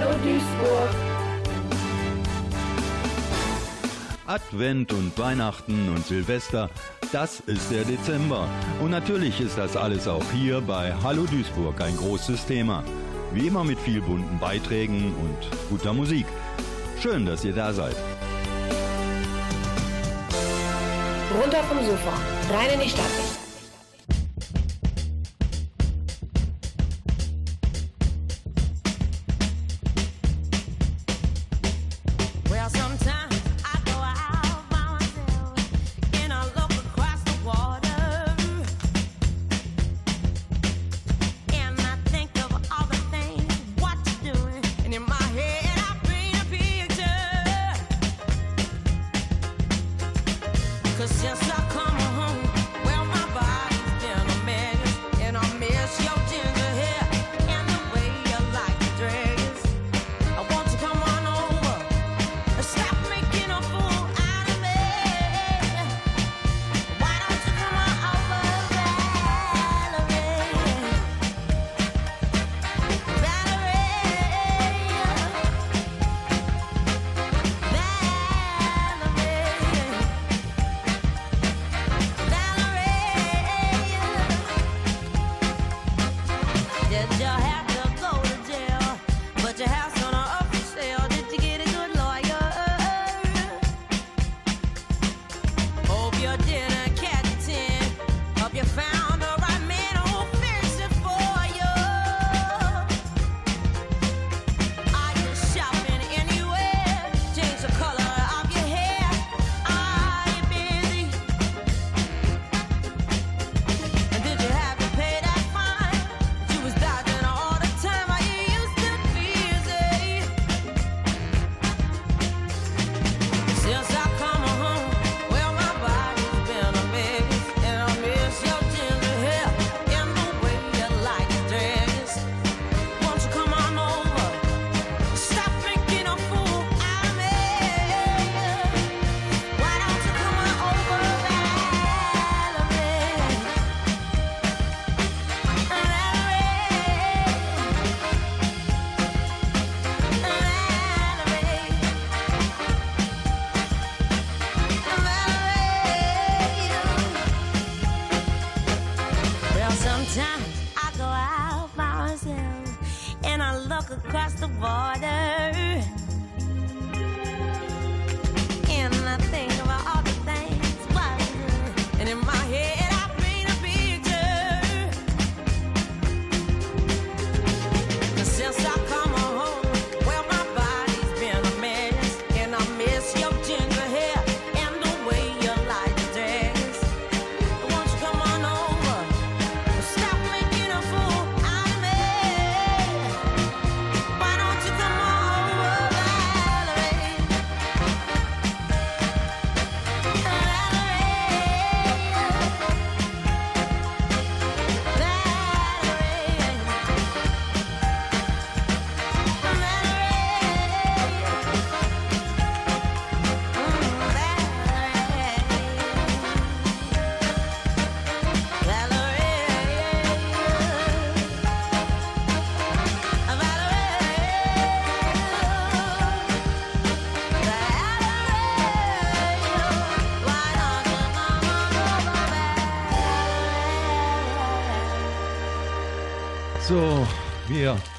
Hallo Duisburg. Advent und Weihnachten und Silvester, das ist der Dezember. Und natürlich ist das alles auch hier bei Hallo Duisburg ein großes Thema. Wie immer mit viel bunten Beiträgen und guter Musik. Schön, dass ihr da seid. Runter vom Sofa, rein in die Stadt.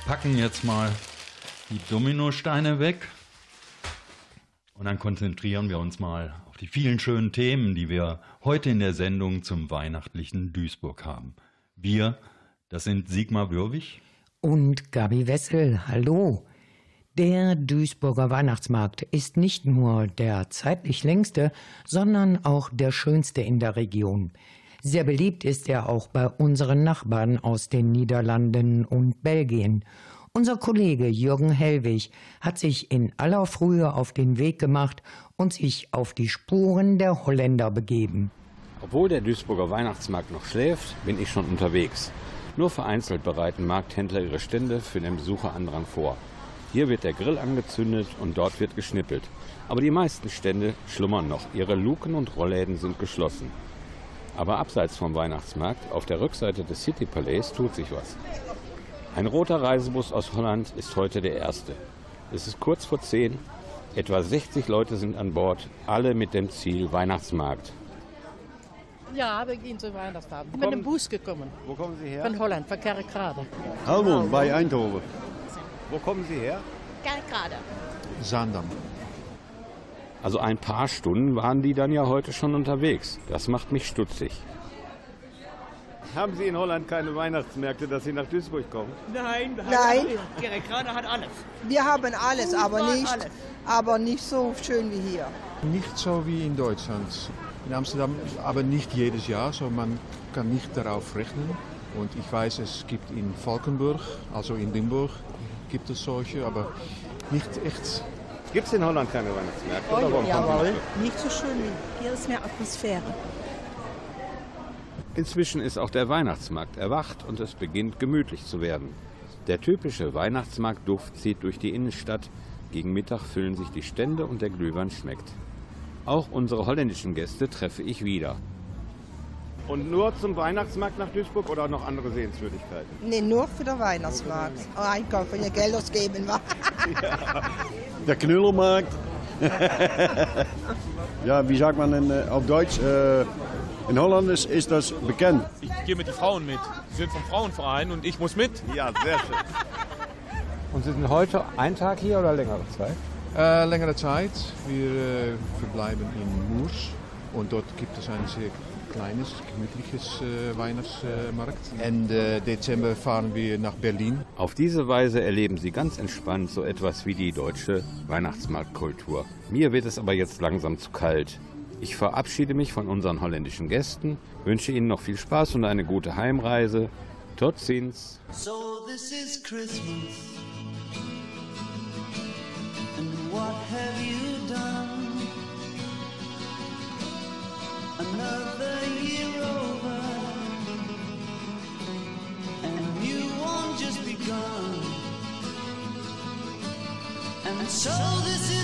Packen jetzt mal die Dominosteine weg und dann konzentrieren wir uns mal auf die vielen schönen Themen, die wir heute in der Sendung zum weihnachtlichen Duisburg haben. Wir, das sind Sigmar Würwig und Gabi Wessel. Hallo. Der Duisburger Weihnachtsmarkt ist nicht nur der zeitlich längste, sondern auch der schönste in der Region. Sehr beliebt ist er auch bei unseren Nachbarn aus den Niederlanden und Belgien. Unser Kollege Jürgen Hellwig hat sich in aller Frühe auf den Weg gemacht und sich auf die Spuren der Holländer begeben. Obwohl der Duisburger Weihnachtsmarkt noch schläft, bin ich schon unterwegs. Nur vereinzelt bereiten Markthändler ihre Stände für den Besucherandrang vor. Hier wird der Grill angezündet und dort wird geschnippelt. Aber die meisten Stände schlummern noch. Ihre Luken und Rollläden sind geschlossen. Aber abseits vom Weihnachtsmarkt, auf der Rückseite des City Palais, tut sich was. Ein roter Reisebus aus Holland ist heute der erste. Es ist kurz vor zehn. Etwa 60 Leute sind an Bord, alle mit dem Ziel Weihnachtsmarkt. Ja, wir gehen zu Weihnachtsabend. Ich bin mit dem Bus gekommen. Wo kommen Sie her? Von Holland, von Kerkrade. Helmond bei Eindhoven. Wo kommen Sie her? Kerkrade. Zaandam. Also ein paar Stunden waren die dann ja heute schon unterwegs. Das macht mich stutzig. Haben Sie in Holland keine Weihnachtsmärkte, dass Sie nach Duisburg kommen? Nein, Nein. Gerade hat alles. Wir haben alles, aber nicht, alles. aber nicht so schön wie hier. Nicht so wie in Deutschland. In Amsterdam aber nicht jedes Jahr, so man kann nicht darauf rechnen. Und ich weiß, es gibt in Valkenburg, also in Limburg, gibt es solche, aber nicht echt. Gibt es in Holland keine Weihnachtsmärkte? Warum Sie Jawohl. nicht? So schön hier ist mehr Atmosphäre. Inzwischen ist auch der Weihnachtsmarkt erwacht und es beginnt gemütlich zu werden. Der typische Weihnachtsmarktduft zieht durch die Innenstadt. Gegen Mittag füllen sich die Stände und der Glühwein schmeckt. Auch unsere holländischen Gäste treffe ich wieder. Und nur zum Weihnachtsmarkt nach Duisburg oder noch andere Sehenswürdigkeiten? Nee, nur für den Weihnachtsmarkt. Oh, einkaufen, je Geld ausgeben. wa? Der Knuddelmarkt. ja, wie sagt man in, äh, auf Deutsch? Äh, in Holland ist, ist das bekannt. Ich gehe mit den Frauen mit. Sie sind vom Frauenverein und ich muss mit. Ja, sehr schön. Und Sie sind heute einen Tag hier oder längere Zeit? Äh, längere Zeit. Wir äh, verbleiben in Moers und dort gibt es ein sehr kleines, gemütliches äh, Weihnachtsmarkt. Ende Dezember fahren wir nach Berlin. Auf diese Weise erleben sie ganz entspannt so etwas wie die deutsche Weihnachtsmarktkultur. Mir wird es aber jetzt langsam zu kalt. Ich verabschiede mich von unseren holländischen Gästen, wünsche Ihnen noch viel Spaß und eine gute Heimreise. Tot ziens. So this is Christmas. And what have you Another year over. And you won't just begun. And so this is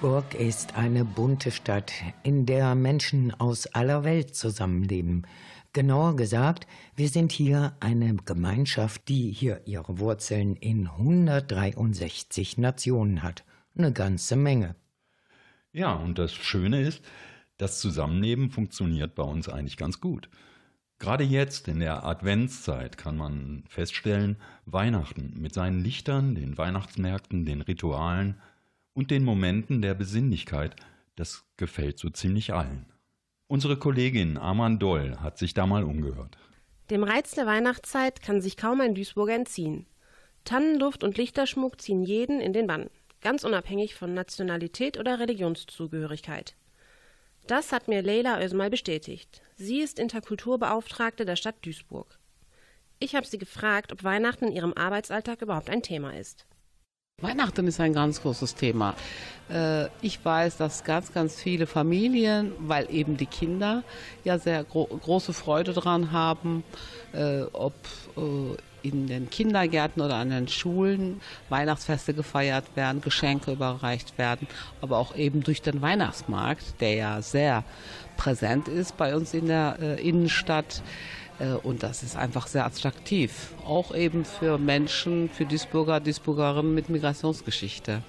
Duisburg ist eine bunte Stadt, in der Menschen aus aller Welt zusammenleben. Genauer gesagt, wir sind hier eine Gemeinschaft, die hier ihre Wurzeln in 163 Nationen hat. Eine ganze Menge. Ja, und das Schöne ist, das Zusammenleben funktioniert bei uns eigentlich ganz gut. Gerade jetzt in der Adventszeit kann man feststellen, Weihnachten mit seinen Lichtern, den Weihnachtsmärkten, den Ritualen und den Momenten der Besinnlichkeit, das gefällt so ziemlich allen. Unsere Kollegin Arman Doll hat sich da mal umgehört. Dem Reiz der Weihnachtszeit kann sich kaum ein Duisburger entziehen. Tannenduft und Lichterschmuck ziehen jeden in den Bann, ganz unabhängig von Nationalität oder Religionszugehörigkeit. Das hat mir Leila Özmal bestätigt. Sie ist Interkulturbeauftragte der Stadt Duisburg. Ich habe sie gefragt, ob Weihnachten in ihrem Arbeitsalltag überhaupt ein Thema ist. Weihnachten ist ein ganz großes Thema. Äh, ich weiß, dass ganz, ganz viele Familien, weil eben die Kinder ja sehr gro große Freude daran haben, äh, ob äh, in den Kindergärten oder an den Schulen Weihnachtsfeste gefeiert werden, Geschenke überreicht werden, aber auch eben durch den Weihnachtsmarkt, der ja sehr präsent ist bei uns in der Innenstadt. Äh, und das ist einfach sehr attraktiv. Auch eben für Menschen, für Duisburger, Duisburgerinnen mit Migrationsgeschichte.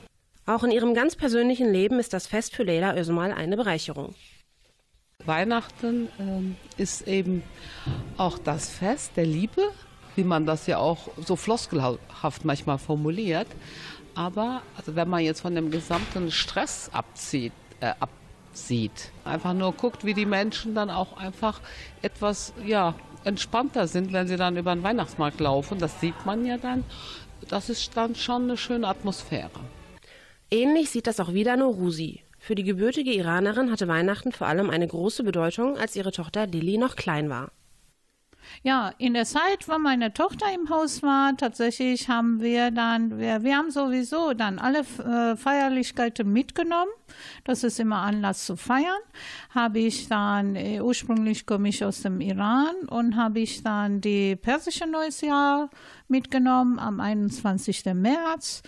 Auch in ihrem ganz persönlichen Leben ist das Fest für Leila Özmal eine Bereicherung. Weihnachten äh, ist eben auch das Fest der Liebe, wie man das ja auch so floskelhaft manchmal formuliert. Aber also wenn man jetzt von dem gesamten Stress abzieht, äh, absieht, einfach nur guckt, wie die Menschen dann auch einfach etwas ja, entspannter sind, wenn sie dann über den Weihnachtsmarkt laufen. Das sieht man ja dann. Das ist dann schon eine schöne Atmosphäre. Ähnlich sieht das auch wieder Norusi. Für die gebürtige Iranerin hatte Weihnachten vor allem eine große Bedeutung, als ihre Tochter Lili noch klein war. Ja, in der Zeit, wo meine Tochter im Haus war, tatsächlich haben wir dann, wir, wir haben sowieso dann alle äh, Feierlichkeiten mitgenommen. Das ist immer Anlass zu feiern. Habe ich dann, äh, ursprünglich komme ich aus dem Iran und habe ich dann die persische Neues Jahr mitgenommen am 21. März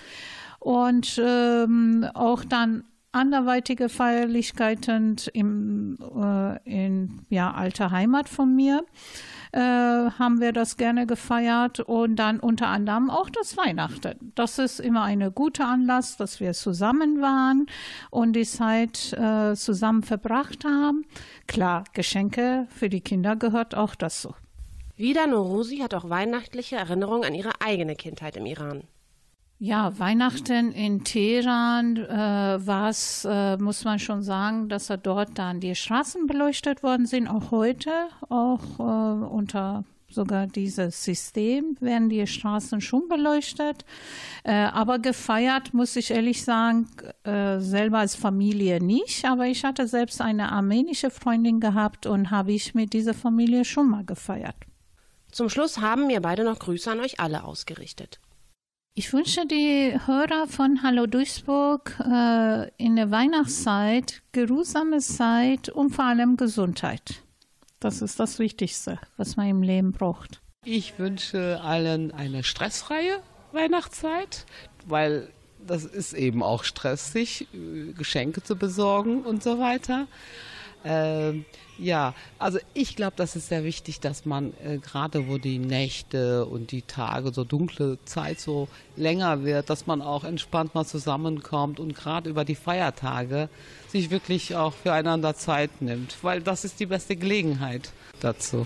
und ähm, auch dann anderweitige Feierlichkeiten im, äh, in ja, alter Heimat von mir äh, haben wir das gerne gefeiert und dann unter anderem auch das Weihnachten. Das ist immer eine gute Anlass, dass wir zusammen waren und die Zeit äh, zusammen verbracht haben. Klar, Geschenke für die Kinder gehört auch dazu. Vida Norusi hat auch weihnachtliche Erinnerungen an ihre eigene Kindheit im Iran. Ja, Weihnachten in Teheran äh, war es, äh, muss man schon sagen, dass er dort dann die Straßen beleuchtet worden sind, auch heute, auch äh, unter sogar dieses System werden die Straßen schon beleuchtet. Äh, aber gefeiert, muss ich ehrlich sagen, äh, selber als Familie nicht. Aber ich hatte selbst eine armenische Freundin gehabt und habe ich mit dieser Familie schon mal gefeiert. Zum Schluss haben mir beide noch Grüße an euch alle ausgerichtet. Ich wünsche die Hörer von Hallo Duisburg äh, in der Weihnachtszeit geruhsame Zeit und vor allem Gesundheit. Das ist das Wichtigste, was man im Leben braucht. Ich wünsche allen eine stressfreie Weihnachtszeit, weil das ist eben auch stressig, äh, Geschenke zu besorgen und so weiter. Ähm, ja, also ich glaube, das ist sehr wichtig, dass man äh, gerade wo die Nächte und die Tage, so dunkle Zeit so länger wird, dass man auch entspannt mal zusammenkommt und gerade über die Feiertage sich wirklich auch füreinander Zeit nimmt, weil das ist die beste Gelegenheit dazu.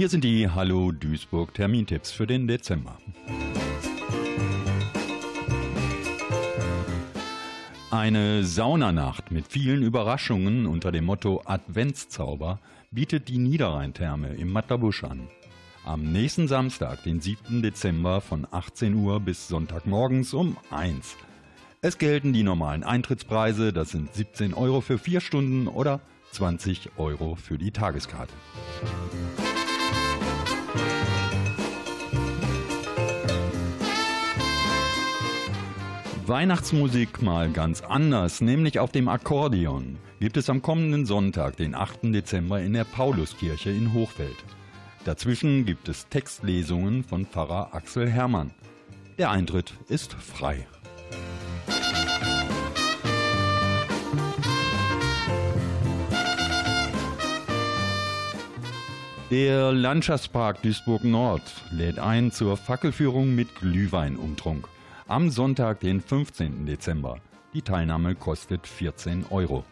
Hier sind die Hallo Duisburg Termintipps für den Dezember. Eine Saunanacht mit vielen Überraschungen unter dem Motto Adventszauber bietet die Niederrheintherme im Matterbusch an. Am nächsten Samstag, den 7. Dezember von 18 Uhr bis Sonntagmorgens um 1. Es gelten die normalen Eintrittspreise, das sind 17 Euro für vier Stunden oder 20 Euro für die Tageskarte. Weihnachtsmusik mal ganz anders, nämlich auf dem Akkordeon, gibt es am kommenden Sonntag, den 8. Dezember, in der Pauluskirche in Hochfeld. Dazwischen gibt es Textlesungen von Pfarrer Axel Hermann. Der Eintritt ist frei. Der Landschaftspark Duisburg Nord lädt ein zur Fackelführung mit Glühweinumtrunk am Sonntag, den 15. Dezember. Die Teilnahme kostet 14 Euro.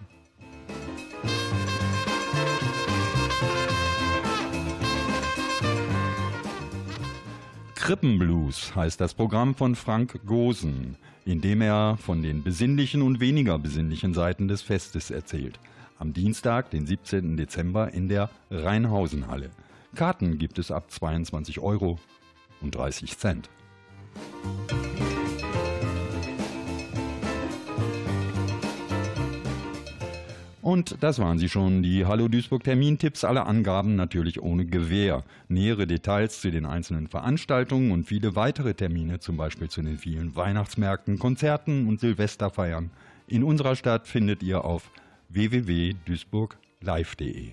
Krippenblues heißt das Programm von Frank Gosen, in dem er von den besinnlichen und weniger besinnlichen Seiten des Festes erzählt. Am Dienstag, den 17. Dezember in der Rheinhausenhalle. Karten gibt es ab 22 Euro und 30 Cent. Und das waren sie schon, die Hallo Duisburg Termintipps, alle Angaben natürlich ohne Gewähr. Nähere Details zu den einzelnen Veranstaltungen und viele weitere Termine, zum Beispiel zu den vielen Weihnachtsmärkten, Konzerten und Silvesterfeiern in unserer Stadt findet ihr auf www.duisburglive.de.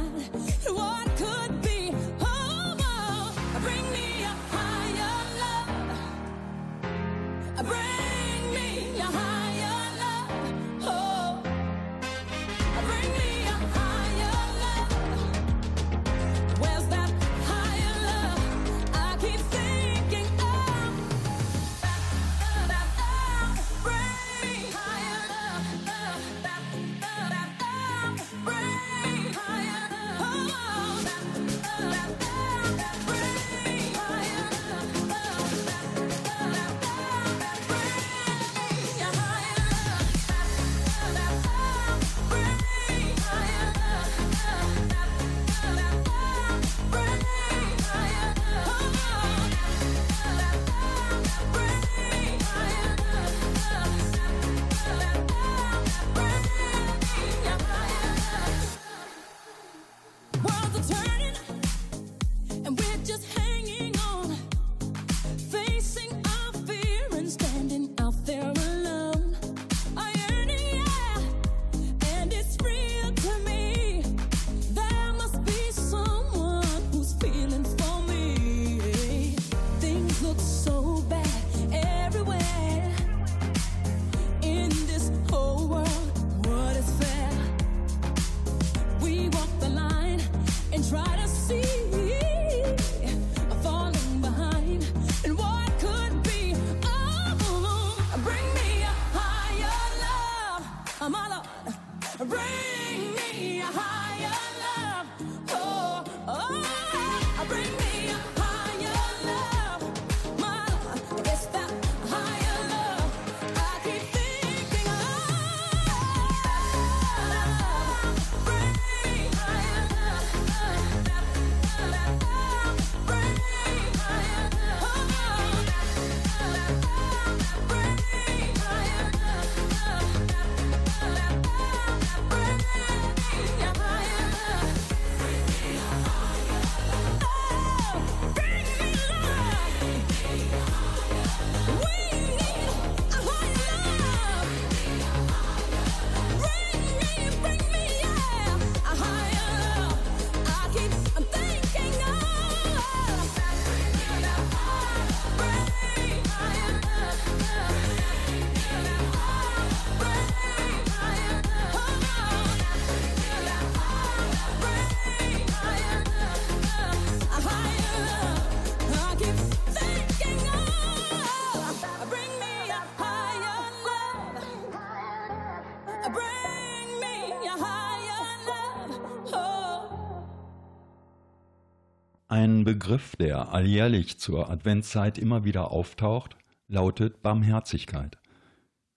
Begriff, der alljährlich zur Adventszeit immer wieder auftaucht, lautet Barmherzigkeit.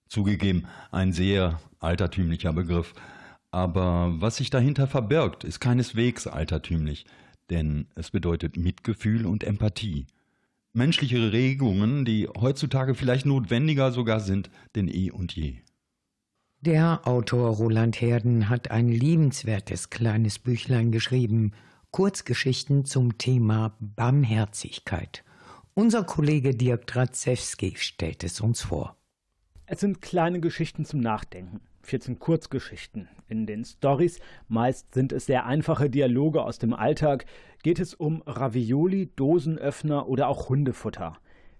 Zugegeben, ein sehr altertümlicher Begriff, aber was sich dahinter verbirgt, ist keineswegs altertümlich, denn es bedeutet Mitgefühl und Empathie. Menschliche Regungen, die heutzutage vielleicht notwendiger sogar sind denn eh und je. Der Autor Roland Herden hat ein liebenswertes kleines Büchlein geschrieben, Kurzgeschichten zum Thema Barmherzigkeit. Unser Kollege Dirk Dratzewski stellt es uns vor. Es sind kleine Geschichten zum Nachdenken. 14 Kurzgeschichten. In den Stories, meist sind es sehr einfache Dialoge aus dem Alltag, geht es um Ravioli, Dosenöffner oder auch Hundefutter.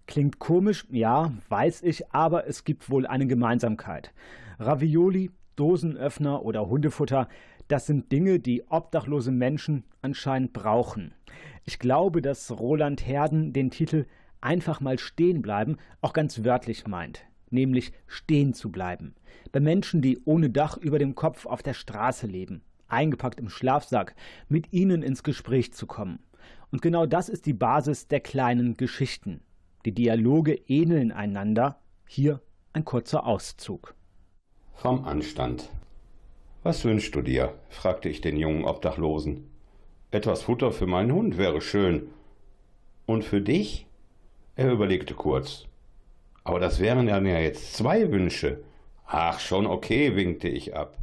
Klingt komisch, ja, weiß ich, aber es gibt wohl eine Gemeinsamkeit. Ravioli, Dosenöffner oder Hundefutter das sind Dinge, die obdachlose Menschen anscheinend brauchen. Ich glaube, dass Roland Herden den Titel Einfach mal stehen bleiben auch ganz wörtlich meint, nämlich stehen zu bleiben. Bei Menschen, die ohne Dach über dem Kopf auf der Straße leben, eingepackt im Schlafsack, mit ihnen ins Gespräch zu kommen. Und genau das ist die Basis der kleinen Geschichten. Die Dialoge ähneln einander. Hier ein kurzer Auszug. Vom Anstand. Was wünschst du dir? fragte ich den jungen Obdachlosen. Etwas Futter für meinen Hund wäre schön. Und für dich? Er überlegte kurz. Aber das wären ja jetzt zwei Wünsche. Ach, schon okay, winkte ich ab.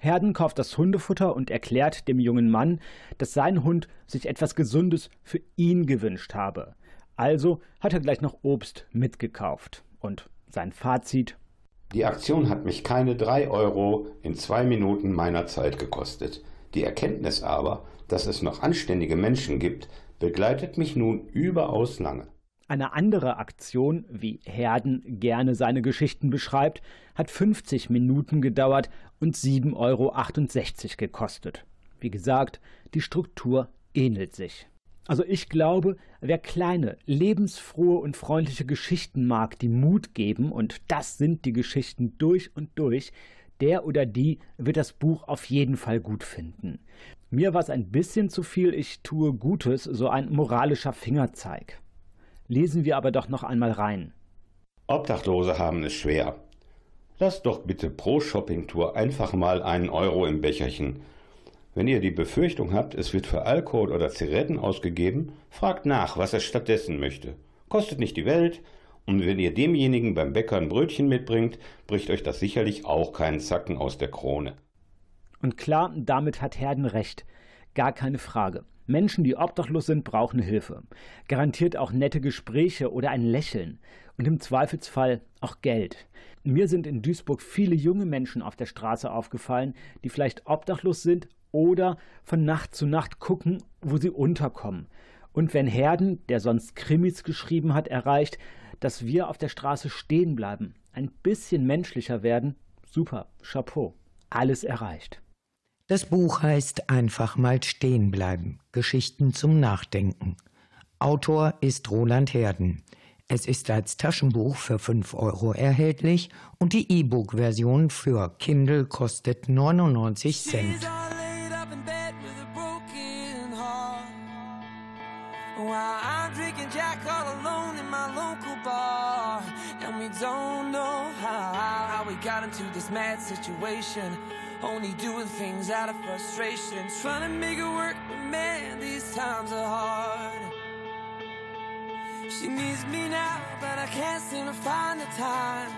Herden kauft das Hundefutter und erklärt dem jungen Mann, dass sein Hund sich etwas Gesundes für ihn gewünscht habe. Also hat er gleich noch Obst mitgekauft. Und sein Fazit die Aktion hat mich keine drei Euro in zwei Minuten meiner Zeit gekostet. Die Erkenntnis aber, dass es noch anständige Menschen gibt, begleitet mich nun überaus lange. Eine andere Aktion, wie Herden gerne seine Geschichten beschreibt, hat 50 Minuten gedauert und 7,68 Euro gekostet. Wie gesagt, die Struktur ähnelt sich. Also ich glaube, wer kleine, lebensfrohe und freundliche Geschichten mag, die Mut geben, und das sind die Geschichten durch und durch, der oder die wird das Buch auf jeden Fall gut finden. Mir war es ein bisschen zu viel, ich tue Gutes, so ein moralischer Fingerzeig. Lesen wir aber doch noch einmal rein. Obdachlose haben es schwer. Lass doch bitte pro Shoppingtour einfach mal einen Euro im Becherchen wenn ihr die Befürchtung habt, es wird für Alkohol oder Zigaretten ausgegeben, fragt nach, was er stattdessen möchte. Kostet nicht die Welt, und wenn ihr demjenigen beim Bäcker ein Brötchen mitbringt, bricht euch das sicherlich auch keinen Zacken aus der Krone. Und klar, damit hat Herden recht. Gar keine Frage. Menschen, die obdachlos sind, brauchen Hilfe. Garantiert auch nette Gespräche oder ein Lächeln. Und im Zweifelsfall auch Geld. Mir sind in Duisburg viele junge Menschen auf der Straße aufgefallen, die vielleicht obdachlos sind oder von Nacht zu Nacht gucken, wo sie unterkommen. Und wenn Herden, der sonst Krimis geschrieben hat, erreicht, dass wir auf der Straße stehen bleiben, ein bisschen menschlicher werden, super, Chapeau, alles erreicht. Das Buch heißt Einfach mal stehen bleiben, Geschichten zum Nachdenken. Autor ist Roland Herden. Es ist als Taschenbuch für 5 Euro erhältlich und die E-Book-Version für Kindle kostet 99 Cent. While I'm drinking Jack all alone in my local bar. And we don't know how, how we got into this mad situation. Only doing things out of frustration. Trying to make it work, but man, these times are hard. She needs me now, but I can't seem to find the time.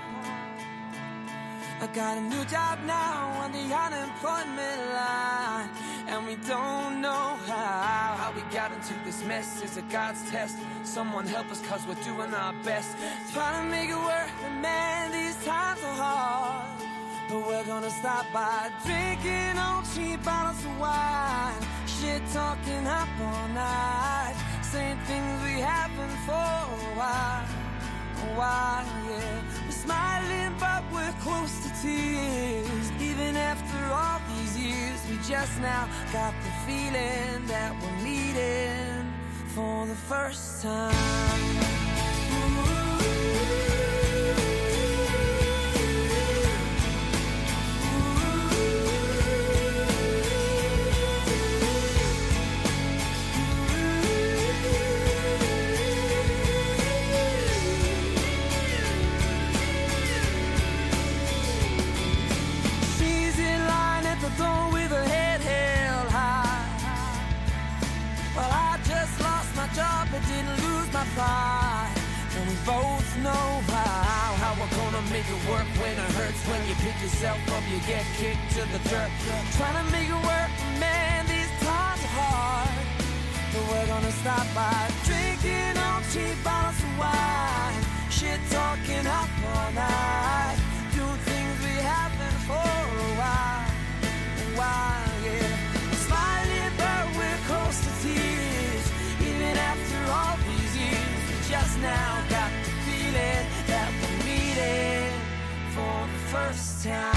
I got a new job now on the unemployment line. And we don't know how, how we got into this mess. Is it God's test? Someone help us cause we're doing our best. Trying to make it work, but man, these times are hard. But we're gonna stop by drinking on cheap bottles of wine. Shit talking up all night. Saying things we haven't for a while. A while, yeah. We're smiling, but we're close to tears. Even after all these years, we just now got the feeling that we're meeting for the first time. and we both know how. How we're gonna make it work when it hurts, when you pick yourself up, you get kicked to the dirt. Trying to make it work, man, these times are hard, but we're gonna stop time.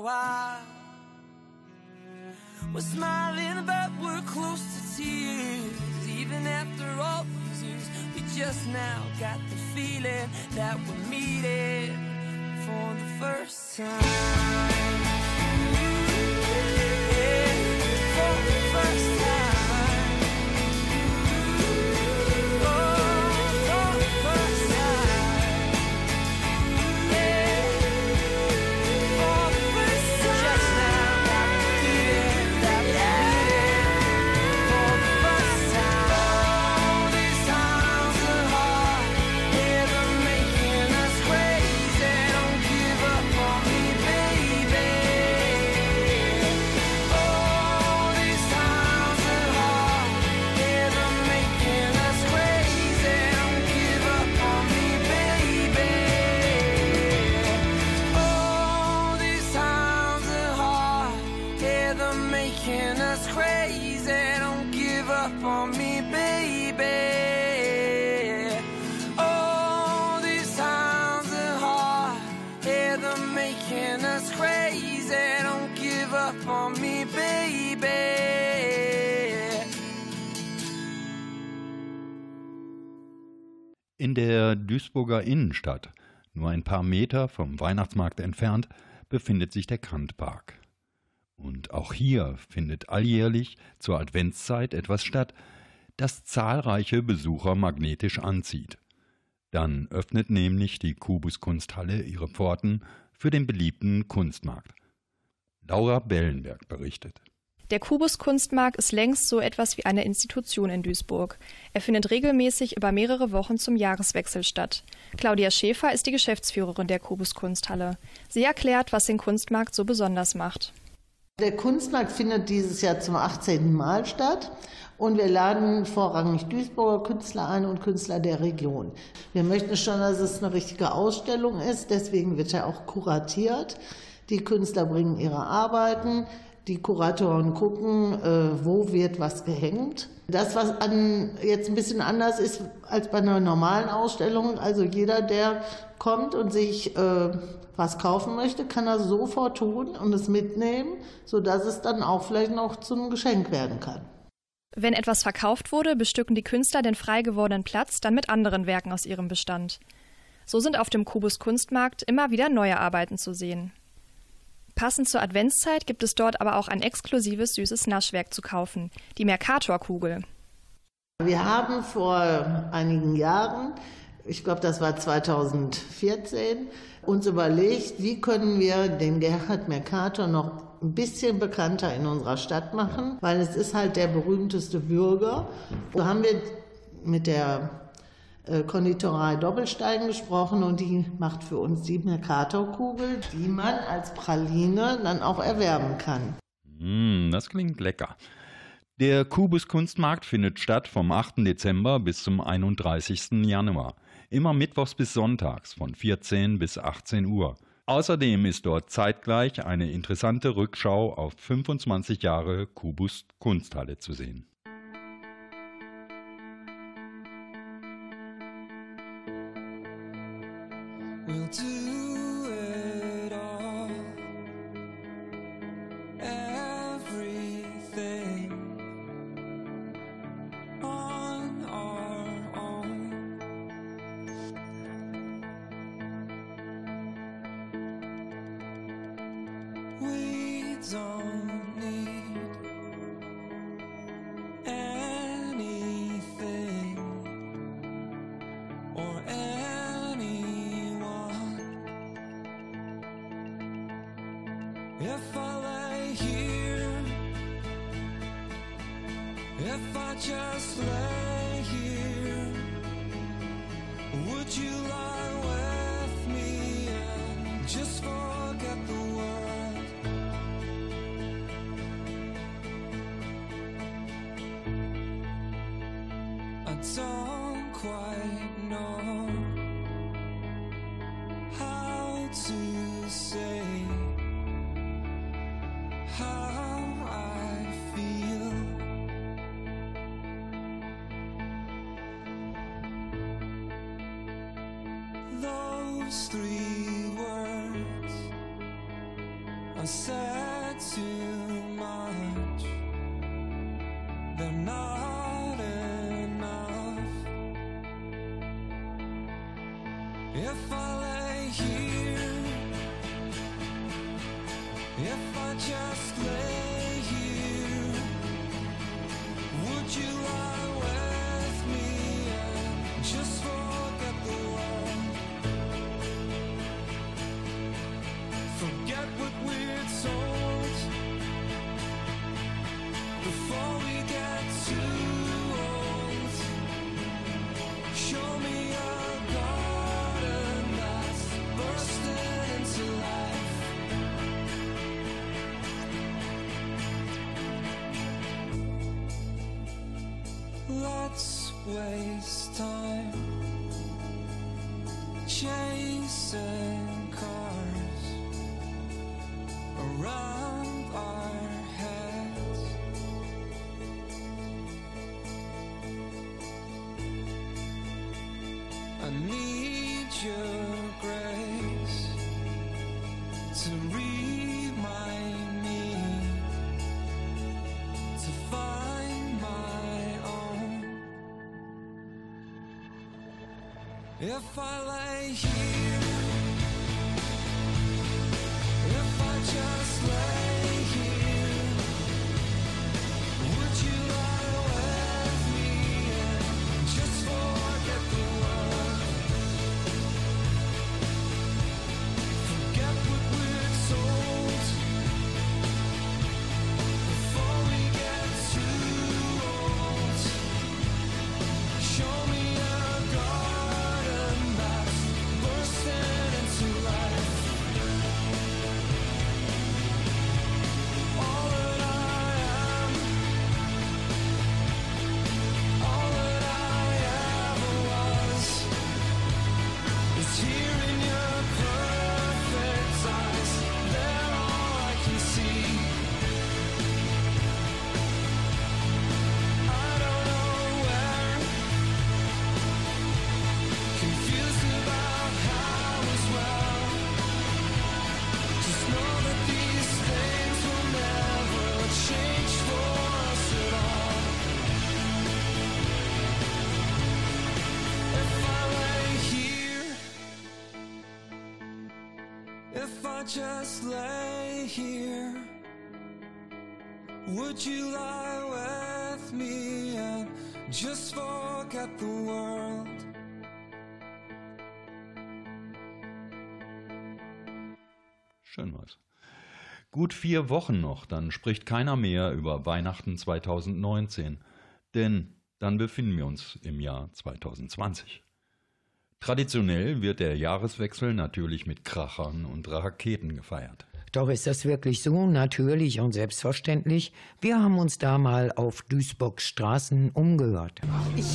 While. We're smiling, but we're close to tears. Even after all these years, we just now got the feeling that we're meeting for the first time. In der Duisburger Innenstadt, nur ein paar Meter vom Weihnachtsmarkt entfernt, befindet sich der Kantpark. Und auch hier findet alljährlich zur Adventszeit etwas statt, das zahlreiche Besucher magnetisch anzieht. Dann öffnet nämlich die Kubus Kunsthalle ihre Pforten für den beliebten Kunstmarkt. Laura Bellenberg berichtet. Der Kubus Kunstmarkt ist längst so etwas wie eine Institution in Duisburg. Er findet regelmäßig über mehrere Wochen zum Jahreswechsel statt. Claudia Schäfer ist die Geschäftsführerin der Kubus Kunsthalle. Sie erklärt, was den Kunstmarkt so besonders macht. Der Kunstmarkt findet dieses Jahr zum 18. Mal statt und wir laden vorrangig Duisburger Künstler ein und Künstler der Region. Wir möchten schon, dass es eine richtige Ausstellung ist, deswegen wird er auch kuratiert. Die Künstler bringen ihre Arbeiten, die Kuratoren gucken, äh, wo wird was gehängt. Das, was an, jetzt ein bisschen anders ist als bei einer normalen Ausstellung, also jeder, der kommt und sich äh, was kaufen möchte, kann das sofort tun und es mitnehmen, sodass es dann auch vielleicht noch zum Geschenk werden kann. Wenn etwas verkauft wurde, bestücken die Künstler den frei gewordenen Platz dann mit anderen Werken aus ihrem Bestand. So sind auf dem Kubus Kunstmarkt immer wieder neue Arbeiten zu sehen. Passend zur Adventszeit gibt es dort aber auch ein exklusives süßes Naschwerk zu kaufen, die Mercator-Kugel. Wir haben vor einigen Jahren, ich glaube, das war 2014, uns überlegt, wie können wir den Gerhard Mercator noch ein bisschen bekannter in unserer Stadt machen, weil es ist halt der berühmteste Bürger. So haben wir mit der Konditorei Doppelstein gesprochen und die macht für uns die Mercator-Kugel, die man als Praline dann auch erwerben kann. Mm, das klingt lecker. Der Kubus Kunstmarkt findet statt vom 8. Dezember bis zum 31. Januar. Immer mittwochs bis sonntags von 14 bis 18 Uhr. Außerdem ist dort zeitgleich eine interessante Rückschau auf 25 Jahre Kubus Kunsthalle zu sehen. If I just lay here, would you lie with me and just forget the world? I don't If I lay here, just lay here, would you lie with me and just forget the world? Schön was. Gut vier Wochen noch, dann spricht keiner mehr über Weihnachten 2019. Denn dann befinden wir uns im Jahr 2020. Traditionell wird der Jahreswechsel natürlich mit Krachern und Raketen gefeiert. Doch ist das wirklich so natürlich und selbstverständlich? Wir haben uns da mal auf Duisburgs Straßen umgehört. Ich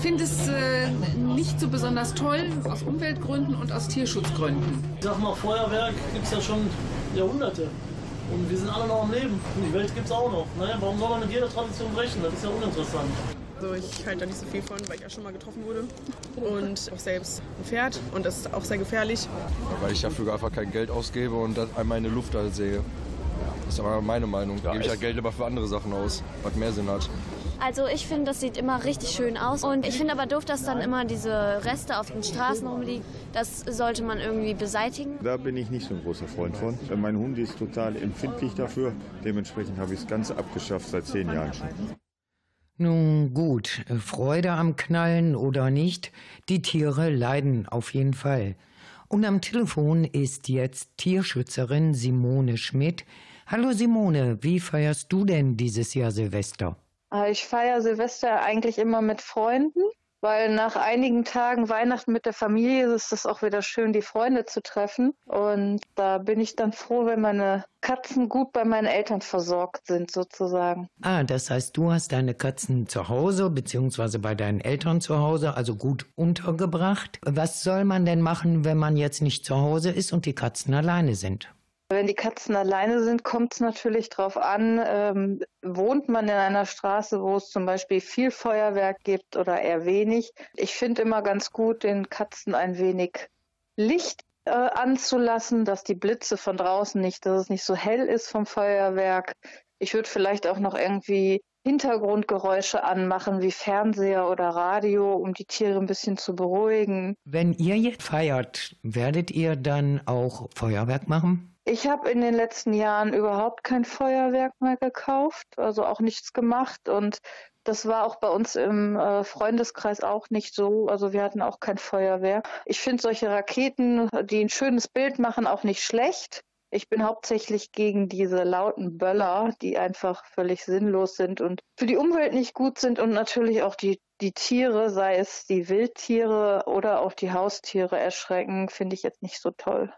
finde es äh, nicht so besonders toll, aus Umweltgründen und aus Tierschutzgründen. Ich sag mal, Feuerwerk gibt es ja schon Jahrhunderte. Und wir sind alle noch am Leben. Und die Welt gibt es auch noch. Naja, warum soll man mit jeder Tradition brechen? Das ist ja uninteressant. Also ich halte da nicht so viel von, weil ich auch schon mal getroffen wurde. Und auch selbst ein Pferd und das ist auch sehr gefährlich. Weil ich dafür einfach kein Geld ausgebe und das einmal in der Luft halt sehe. Das ist aber meine Meinung. Da gebe ich ja Geld aber für andere Sachen aus, was mehr Sinn hat. Also ich finde, das sieht immer richtig schön aus. Und ich finde aber doof, dass dann immer diese Reste auf den Straßen rumliegen. Das sollte man irgendwie beseitigen. Da bin ich nicht so ein großer Freund von. Mein Hund ist total empfindlich dafür. Dementsprechend habe ich es ganz abgeschafft seit zehn Jahren schon. Nun gut, Freude am Knallen oder nicht, die Tiere leiden auf jeden Fall. Und am Telefon ist jetzt Tierschützerin Simone Schmidt. Hallo Simone, wie feierst du denn dieses Jahr Silvester? Äh, ich feiere Silvester eigentlich immer mit Freunden, weil nach einigen Tagen Weihnachten mit der Familie ist es auch wieder schön, die Freunde zu treffen. Und da bin ich dann froh, wenn meine Katzen gut bei meinen Eltern versorgt sind, sozusagen. Ah, das heißt, du hast deine Katzen zu Hause, beziehungsweise bei deinen Eltern zu Hause, also gut untergebracht. Was soll man denn machen, wenn man jetzt nicht zu Hause ist und die Katzen alleine sind? Wenn die Katzen alleine sind, kommt es natürlich darauf an, ähm, wohnt man in einer Straße, wo es zum Beispiel viel Feuerwerk gibt oder eher wenig. Ich finde immer ganz gut, den Katzen ein wenig Licht äh, anzulassen, dass die Blitze von draußen nicht, dass es nicht so hell ist vom Feuerwerk. Ich würde vielleicht auch noch irgendwie Hintergrundgeräusche anmachen, wie Fernseher oder Radio, um die Tiere ein bisschen zu beruhigen. Wenn ihr jetzt feiert, werdet ihr dann auch Feuerwerk machen? Ich habe in den letzten Jahren überhaupt kein Feuerwerk mehr gekauft, also auch nichts gemacht und das war auch bei uns im äh, Freundeskreis auch nicht so. Also wir hatten auch kein Feuerwerk. Ich finde solche Raketen, die ein schönes Bild machen, auch nicht schlecht. Ich bin hauptsächlich gegen diese lauten Böller, die einfach völlig sinnlos sind und für die Umwelt nicht gut sind und natürlich auch die, die Tiere, sei es die Wildtiere oder auch die Haustiere erschrecken, finde ich jetzt nicht so toll.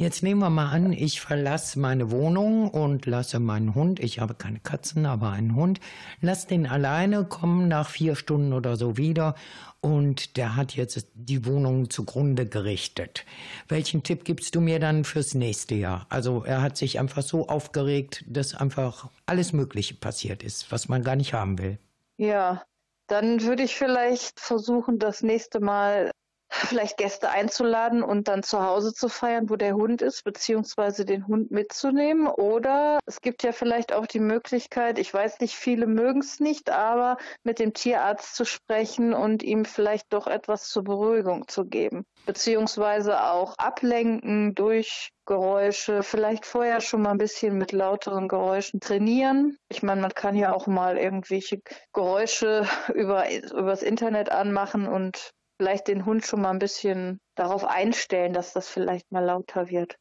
Jetzt nehmen wir mal an, ich verlasse meine Wohnung und lasse meinen Hund, ich habe keine Katzen, aber einen Hund, lass den alleine, kommen nach vier Stunden oder so wieder und der hat jetzt die Wohnung zugrunde gerichtet. Welchen Tipp gibst du mir dann fürs nächste Jahr? Also er hat sich einfach so aufgeregt, dass einfach alles Mögliche passiert ist, was man gar nicht haben will. Ja, dann würde ich vielleicht versuchen, das nächste Mal vielleicht Gäste einzuladen und dann zu Hause zu feiern, wo der Hund ist, beziehungsweise den Hund mitzunehmen. Oder es gibt ja vielleicht auch die Möglichkeit, ich weiß nicht, viele mögen es nicht, aber mit dem Tierarzt zu sprechen und ihm vielleicht doch etwas zur Beruhigung zu geben. Beziehungsweise auch ablenken durch Geräusche, vielleicht vorher schon mal ein bisschen mit lauteren Geräuschen trainieren. Ich meine, man kann ja auch mal irgendwelche Geräusche über übers Internet anmachen und vielleicht den Hund schon mal ein bisschen darauf einstellen, dass das vielleicht mal lauter wird.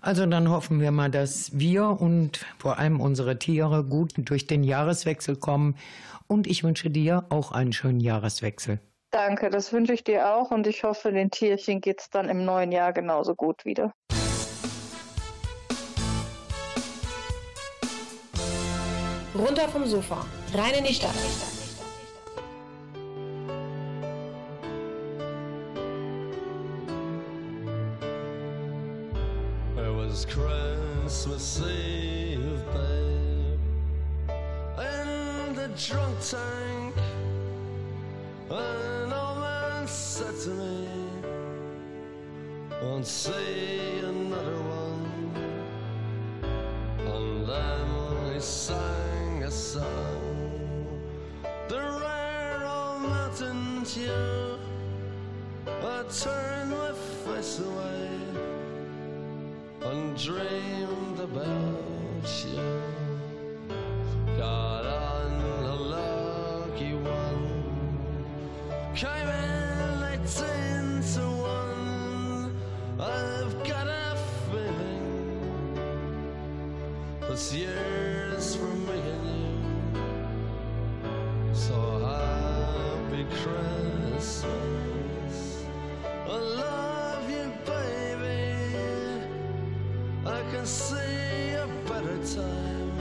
Also dann hoffen wir mal, dass wir und vor allem unsere Tiere gut durch den Jahreswechsel kommen. Und ich wünsche dir auch einen schönen Jahreswechsel. Danke, das wünsche ich dir auch und ich hoffe, den Tierchen geht es dann im neuen Jahr genauso gut wieder. Runter vom Sofa, rein in die Stadt. Was Christmas Eve, babe. In the drunk tank, an old man said to me, Won't see another one. And then he sang a song, the rare old mountain tune. I turned my face away and dreamed about you. Got on a lucky one, came in eighteen to one. I've got a feeling this year's see a better time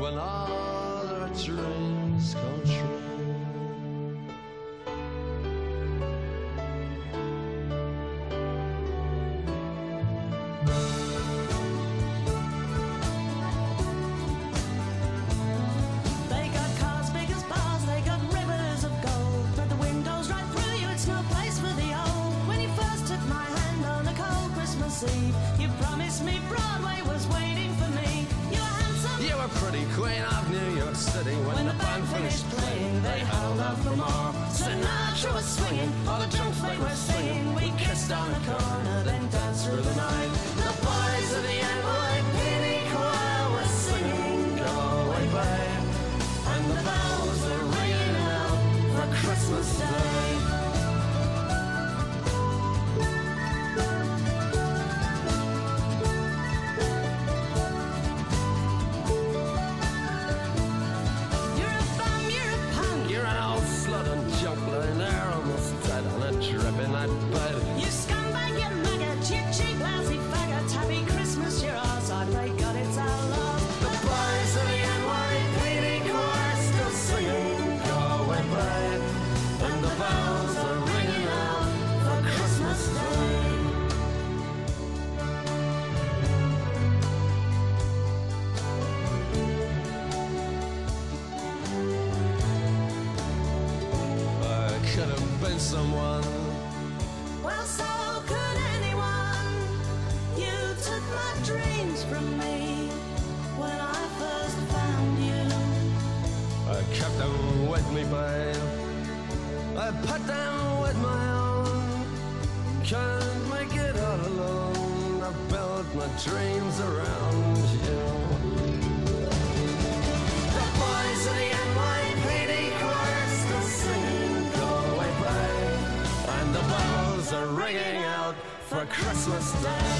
when all our dreams come true. Was swinging, someone. Christmas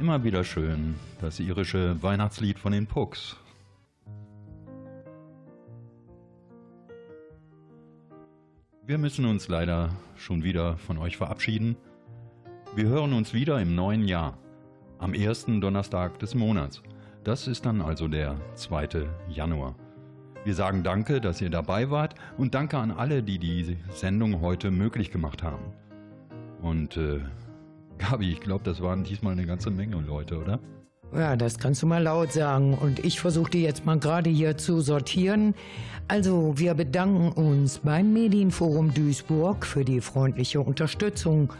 Immer wieder schön, das irische Weihnachtslied von den Pucks. Wir müssen uns leider schon wieder von euch verabschieden. Wir hören uns wieder im neuen Jahr, am ersten Donnerstag des Monats. Das ist dann also der 2. Januar. Wir sagen danke, dass ihr dabei wart und danke an alle, die die Sendung heute möglich gemacht haben. Und äh, Gabi, ich glaube, das waren diesmal eine ganze Menge Leute, oder? Ja, das kannst du mal laut sagen. Und ich versuche die jetzt mal gerade hier zu sortieren. Also, wir bedanken uns beim Medienforum Duisburg für die freundliche Unterstützung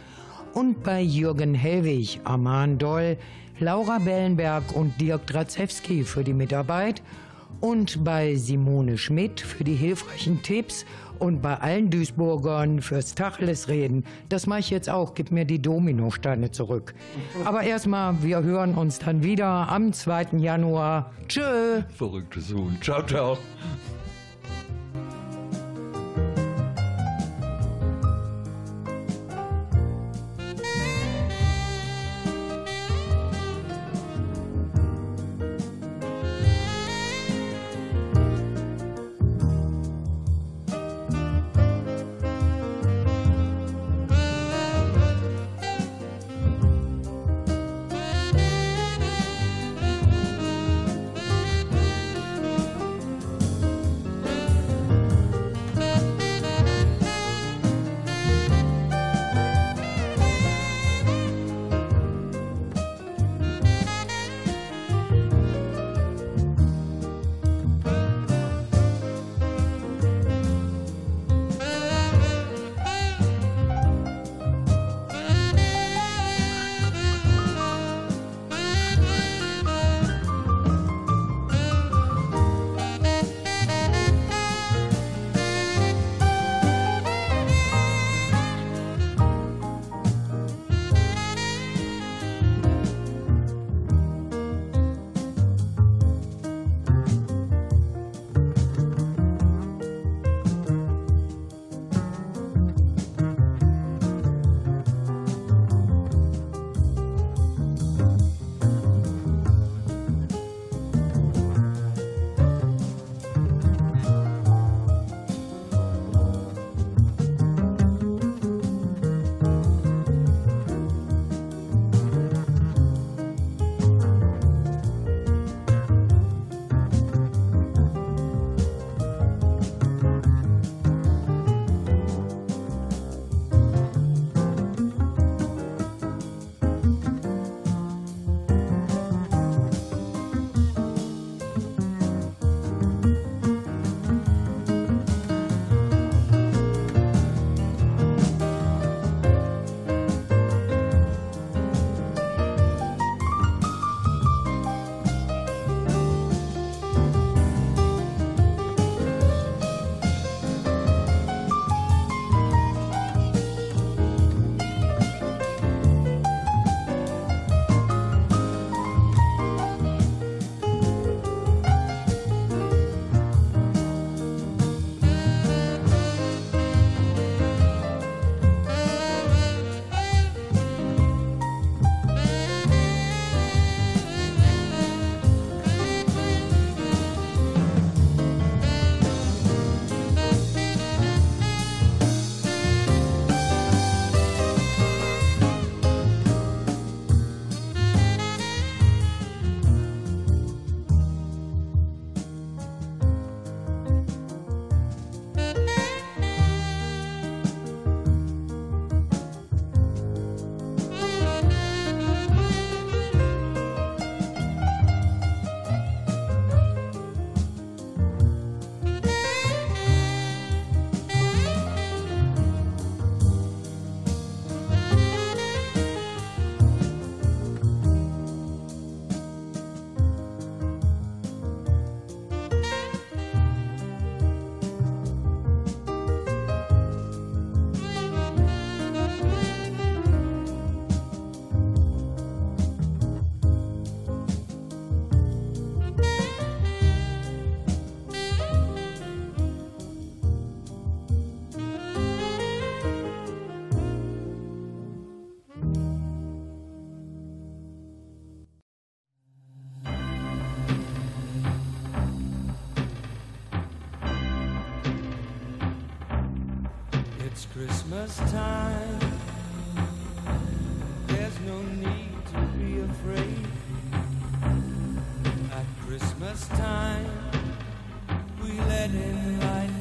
und bei Jürgen Hellwig, Aman Doll, Laura Bellenberg und Dirk Dratzewski für die Mitarbeit und bei Simone Schmidt für die hilfreichen Tipps und bei allen Duisburgern fürs Tacheles reden. Das mache ich jetzt auch, gib mir die Dominosteine zurück. Aber erstmal, wir hören uns dann wieder am 2. Januar. Tschö. Verrücktes Huhn. Ciao, ciao. It's Christmas time. There's no need to be afraid. At Christmas time, we let in light.